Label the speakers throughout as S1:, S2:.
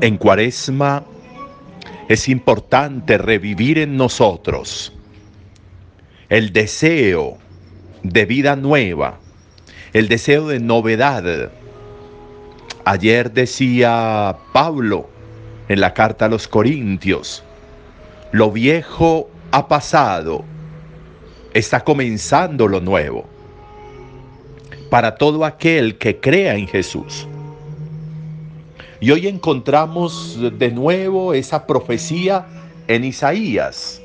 S1: En cuaresma es importante revivir en nosotros el deseo de vida nueva, el deseo de novedad. Ayer decía Pablo en la carta a los Corintios, lo viejo ha pasado, está comenzando lo nuevo para todo aquel que crea en Jesús. Y hoy encontramos de nuevo esa profecía en Isaías.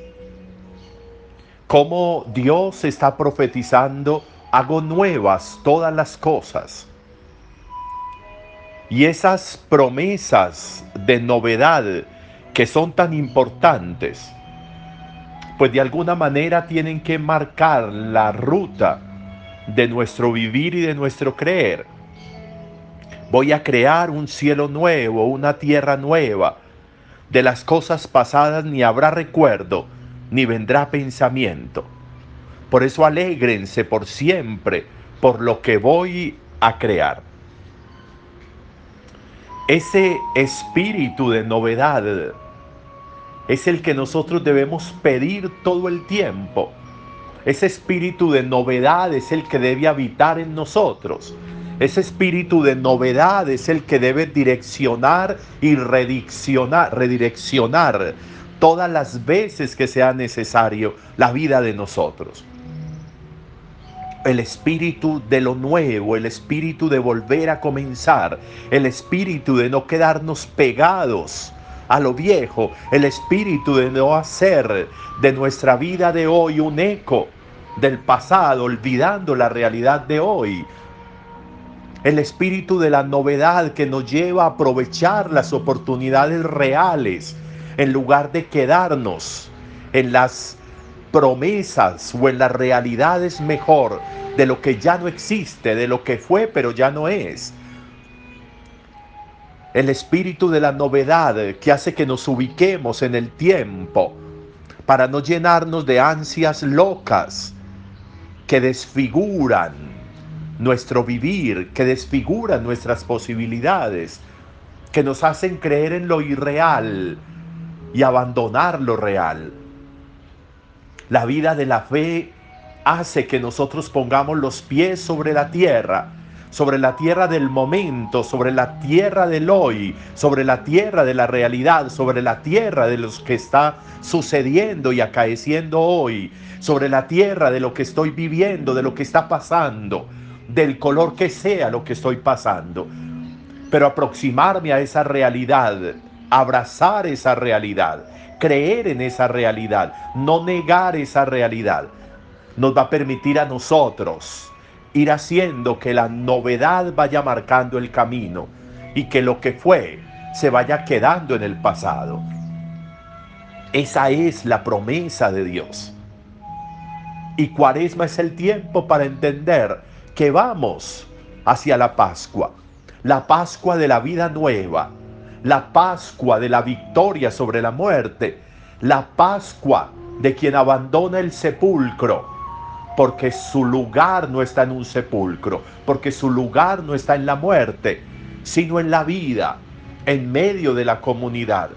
S1: Cómo Dios está profetizando, hago nuevas todas las cosas. Y esas promesas de novedad que son tan importantes, pues de alguna manera tienen que marcar la ruta de nuestro vivir y de nuestro creer. Voy a crear un cielo nuevo, una tierra nueva. De las cosas pasadas ni habrá recuerdo, ni vendrá pensamiento. Por eso alégrense por siempre por lo que voy a crear. Ese espíritu de novedad es el que nosotros debemos pedir todo el tiempo. Ese espíritu de novedad es el que debe habitar en nosotros. Ese espíritu de novedad es el que debe direccionar y redireccionar, todas las veces que sea necesario la vida de nosotros. El espíritu de lo nuevo, el espíritu de volver a comenzar, el espíritu de no quedarnos pegados a lo viejo, el espíritu de no hacer de nuestra vida de hoy un eco del pasado, olvidando la realidad de hoy, el espíritu de la novedad que nos lleva a aprovechar las oportunidades reales en lugar de quedarnos en las promesas o en las realidades mejor de lo que ya no existe, de lo que fue pero ya no es. El espíritu de la novedad que hace que nos ubiquemos en el tiempo para no llenarnos de ansias locas que desfiguran nuestro vivir, que desfiguran nuestras posibilidades, que nos hacen creer en lo irreal y abandonar lo real. La vida de la fe hace que nosotros pongamos los pies sobre la tierra, sobre la tierra del momento, sobre la tierra del hoy, sobre la tierra de la realidad, sobre la tierra de lo que está sucediendo y acaeciendo hoy, sobre la tierra de lo que estoy viviendo, de lo que está pasando del color que sea lo que estoy pasando, pero aproximarme a esa realidad, abrazar esa realidad, creer en esa realidad, no negar esa realidad, nos va a permitir a nosotros ir haciendo que la novedad vaya marcando el camino y que lo que fue se vaya quedando en el pasado. Esa es la promesa de Dios. Y cuaresma es el tiempo para entender que vamos hacia la Pascua, la Pascua de la vida nueva, la Pascua de la victoria sobre la muerte, la Pascua de quien abandona el sepulcro, porque su lugar no está en un sepulcro, porque su lugar no está en la muerte, sino en la vida, en medio de la comunidad,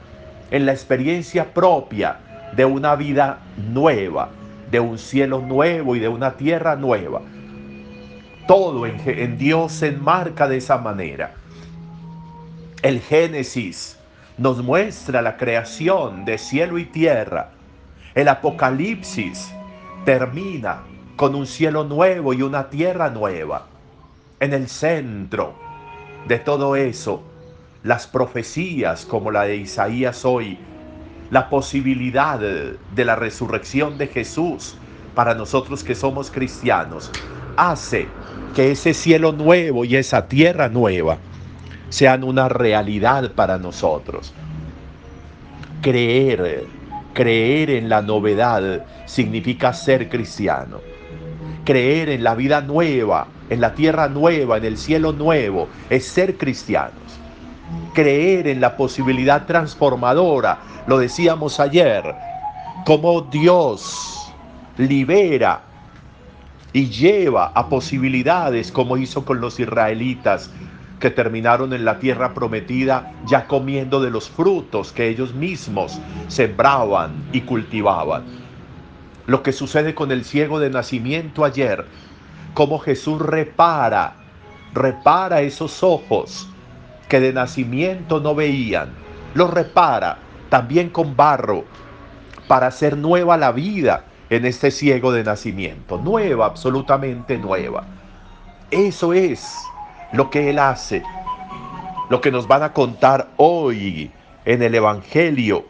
S1: en la experiencia propia de una vida nueva, de un cielo nuevo y de una tierra nueva. Todo en, Dios se enmarca de esa manera. El Génesis nos muestra la creación de cielo y tierra. El Apocalipsis termina con un cielo nuevo y una tierra nueva. En el centro de todo eso, las profecías como la de Isaías hoy, la posibilidad de la resurrección de Jesús para nosotros que somos cristianos, hace que ese cielo nuevo y esa tierra nueva sean una realidad para nosotros. Creer Creer en la novedad significa ser cristiano. Creer en la vida nueva, en la tierra nueva, en el cielo nuevo, es ser cristianos. Creer en la posibilidad transformadora, lo decíamos ayer, como Dios libera y lleva a posibilidades como hizo con los israelitas que terminaron en la tierra prometida ya comiendo de los frutos que ellos mismos sembraban y cultivaban. Lo que sucede con el ciego de nacimiento ayer, como Jesús repara, repara esos ojos que de nacimiento no veían, los repara también con barro para hacer nueva la vida en este ciego de nacimiento, nueva, absolutamente nueva. Eso es lo que Él hace, lo que nos van a contar hoy en el Evangelio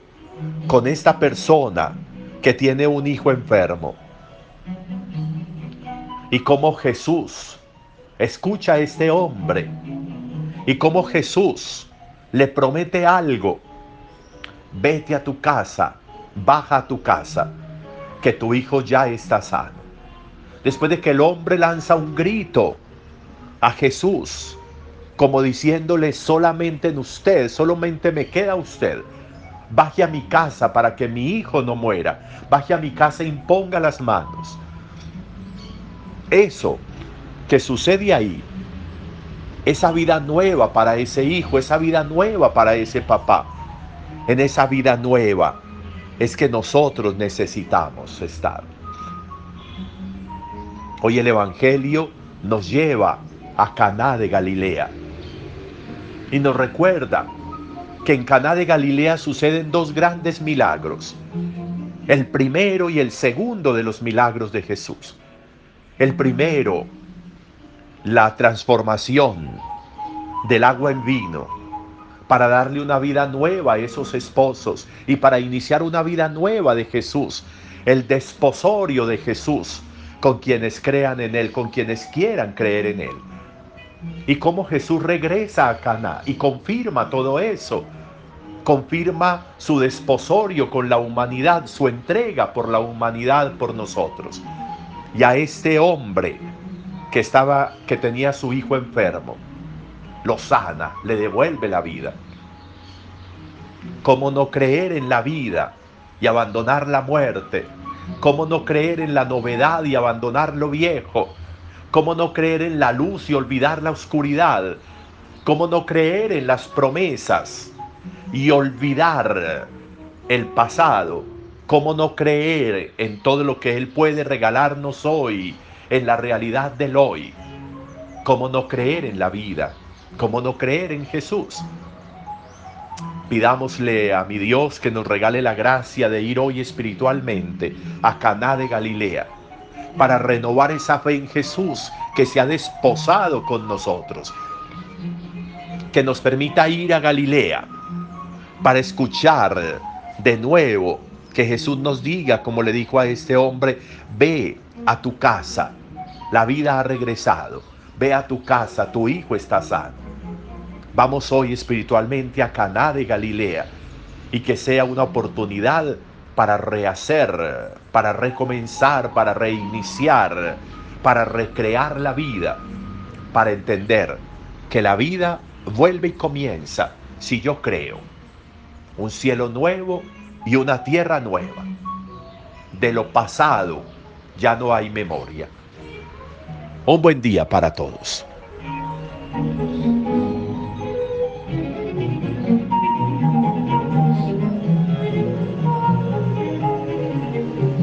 S1: con esta persona que tiene un hijo enfermo. Y cómo Jesús escucha a este hombre y cómo Jesús le promete algo. Vete a tu casa, baja a tu casa, que tu hijo ya está sano. Después de que el hombre lanza un grito, a Jesús como diciéndole solamente en usted, solamente me queda usted. Baje a mi casa para que mi hijo no muera. Baje a mi casa e imponga las manos. Eso que sucede ahí, esa vida nueva para ese hijo, esa vida nueva para ese papá, en esa vida nueva es que nosotros necesitamos estar. Hoy el Evangelio nos lleva a Caná de Galilea. Y nos recuerda que en Caná de Galilea suceden dos grandes milagros. El primero y el segundo de los milagros de Jesús. El primero, la transformación del agua en vino para darle una vida nueva a esos esposos y para iniciar una vida nueva de Jesús, el desposorio de Jesús con quienes crean en Él, con quienes quieran creer en Él y cómo Jesús regresa a Cana y confirma todo eso. Confirma su desposorio con la humanidad, su entrega por la humanidad por nosotros. Y a este hombre que estaba que tenía su hijo enfermo, lo sana, le devuelve la vida. ¿Cómo no creer en la vida y abandonar la muerte? ¿Cómo no creer en la novedad y abandonar lo viejo? ¿Cómo no creer en la luz y olvidar la oscuridad? ¿Cómo no creer en las promesas y olvidar el pasado? ¿Cómo no creer en todo lo que Él puede regalarnos hoy, en la realidad del hoy? ¿Cómo no creer en la vida? ¿Cómo no creer en Jesús? Pidámosle a mi Dios que nos regale la gracia de ir hoy espiritualmente a Caná de Galilea para renovar esa fe en Jesús que se ha desposado con nosotros. Que nos permita ir a Galilea para escuchar de nuevo que Jesús nos diga, como le dijo a este hombre, ve a tu casa, la vida ha regresado, ve a tu casa, tu hijo está sano. Vamos hoy espiritualmente a Caná de Galilea y que sea una oportunidad para rehacer, para recomenzar, para reiniciar, para recrear la vida, para entender que la vida vuelve y comienza si yo creo. Un cielo nuevo y una tierra nueva. De lo pasado ya no hay memoria. Un buen día para todos.